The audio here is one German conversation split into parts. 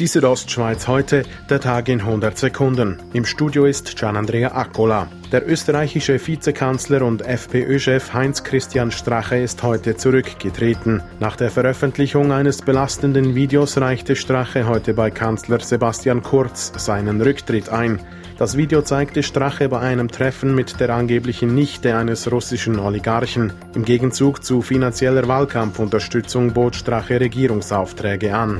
Die Südostschweiz heute, der Tag in 100 Sekunden. Im Studio ist Gian Andrea Accola. Der österreichische Vizekanzler und FPÖ-Chef Heinz-Christian Strache ist heute zurückgetreten. Nach der Veröffentlichung eines belastenden Videos reichte Strache heute bei Kanzler Sebastian Kurz seinen Rücktritt ein. Das Video zeigte Strache bei einem Treffen mit der angeblichen Nichte eines russischen Oligarchen. Im Gegenzug zu finanzieller Wahlkampfunterstützung bot Strache Regierungsaufträge an.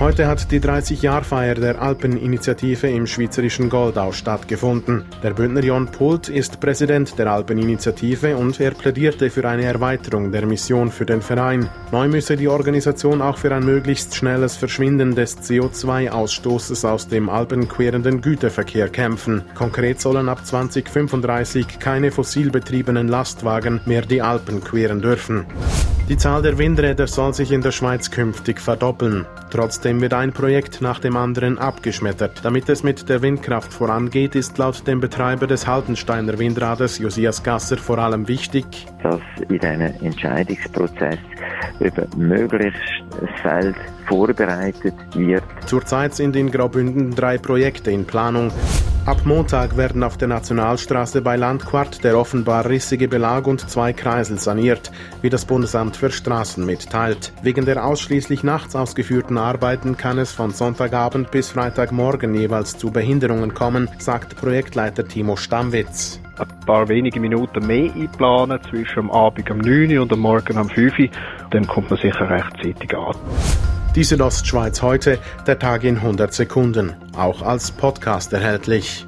Heute hat die 30-Jahr-Feier der Alpeninitiative im schweizerischen Goldau stattgefunden. Der Bündner Jon Pult ist Präsident der Alpeninitiative und er plädierte für eine Erweiterung der Mission für den Verein. Neu müsse die Organisation auch für ein möglichst schnelles Verschwinden des CO2-Ausstoßes aus dem alpenquerenden Güterverkehr kämpfen. Konkret sollen ab 2035 keine fossilbetriebenen Lastwagen mehr die Alpen queren dürfen. Die Zahl der Windräder soll sich in der Schweiz künftig verdoppeln. Trotzdem wird ein Projekt nach dem anderen abgeschmettert. Damit es mit der Windkraft vorangeht, ist laut dem Betreiber des Haltensteiner Windrades Josias Gasser vor allem wichtig, dass in einem Entscheidungsprozess über möglichst Feld vorbereitet wird. Zurzeit sind in Graubünden drei Projekte in Planung. Ab Montag werden auf der Nationalstraße bei Landquart der offenbar rissige Belag und zwei Kreisel saniert, wie das Bundesamt für Straßen mitteilt. Wegen der ausschließlich nachts ausgeführten Arbeiten kann es von Sonntagabend bis Freitagmorgen jeweils zu Behinderungen kommen, sagt Projektleiter Timo Stammwitz ein paar wenige Minuten mehr einplanen, zwischen am Abend um 9 Uhr und am Morgen um 5 Uhr, dann kommt man sicher rechtzeitig an. Die Südostschweiz heute, der Tag in 100 Sekunden, auch als Podcast erhältlich.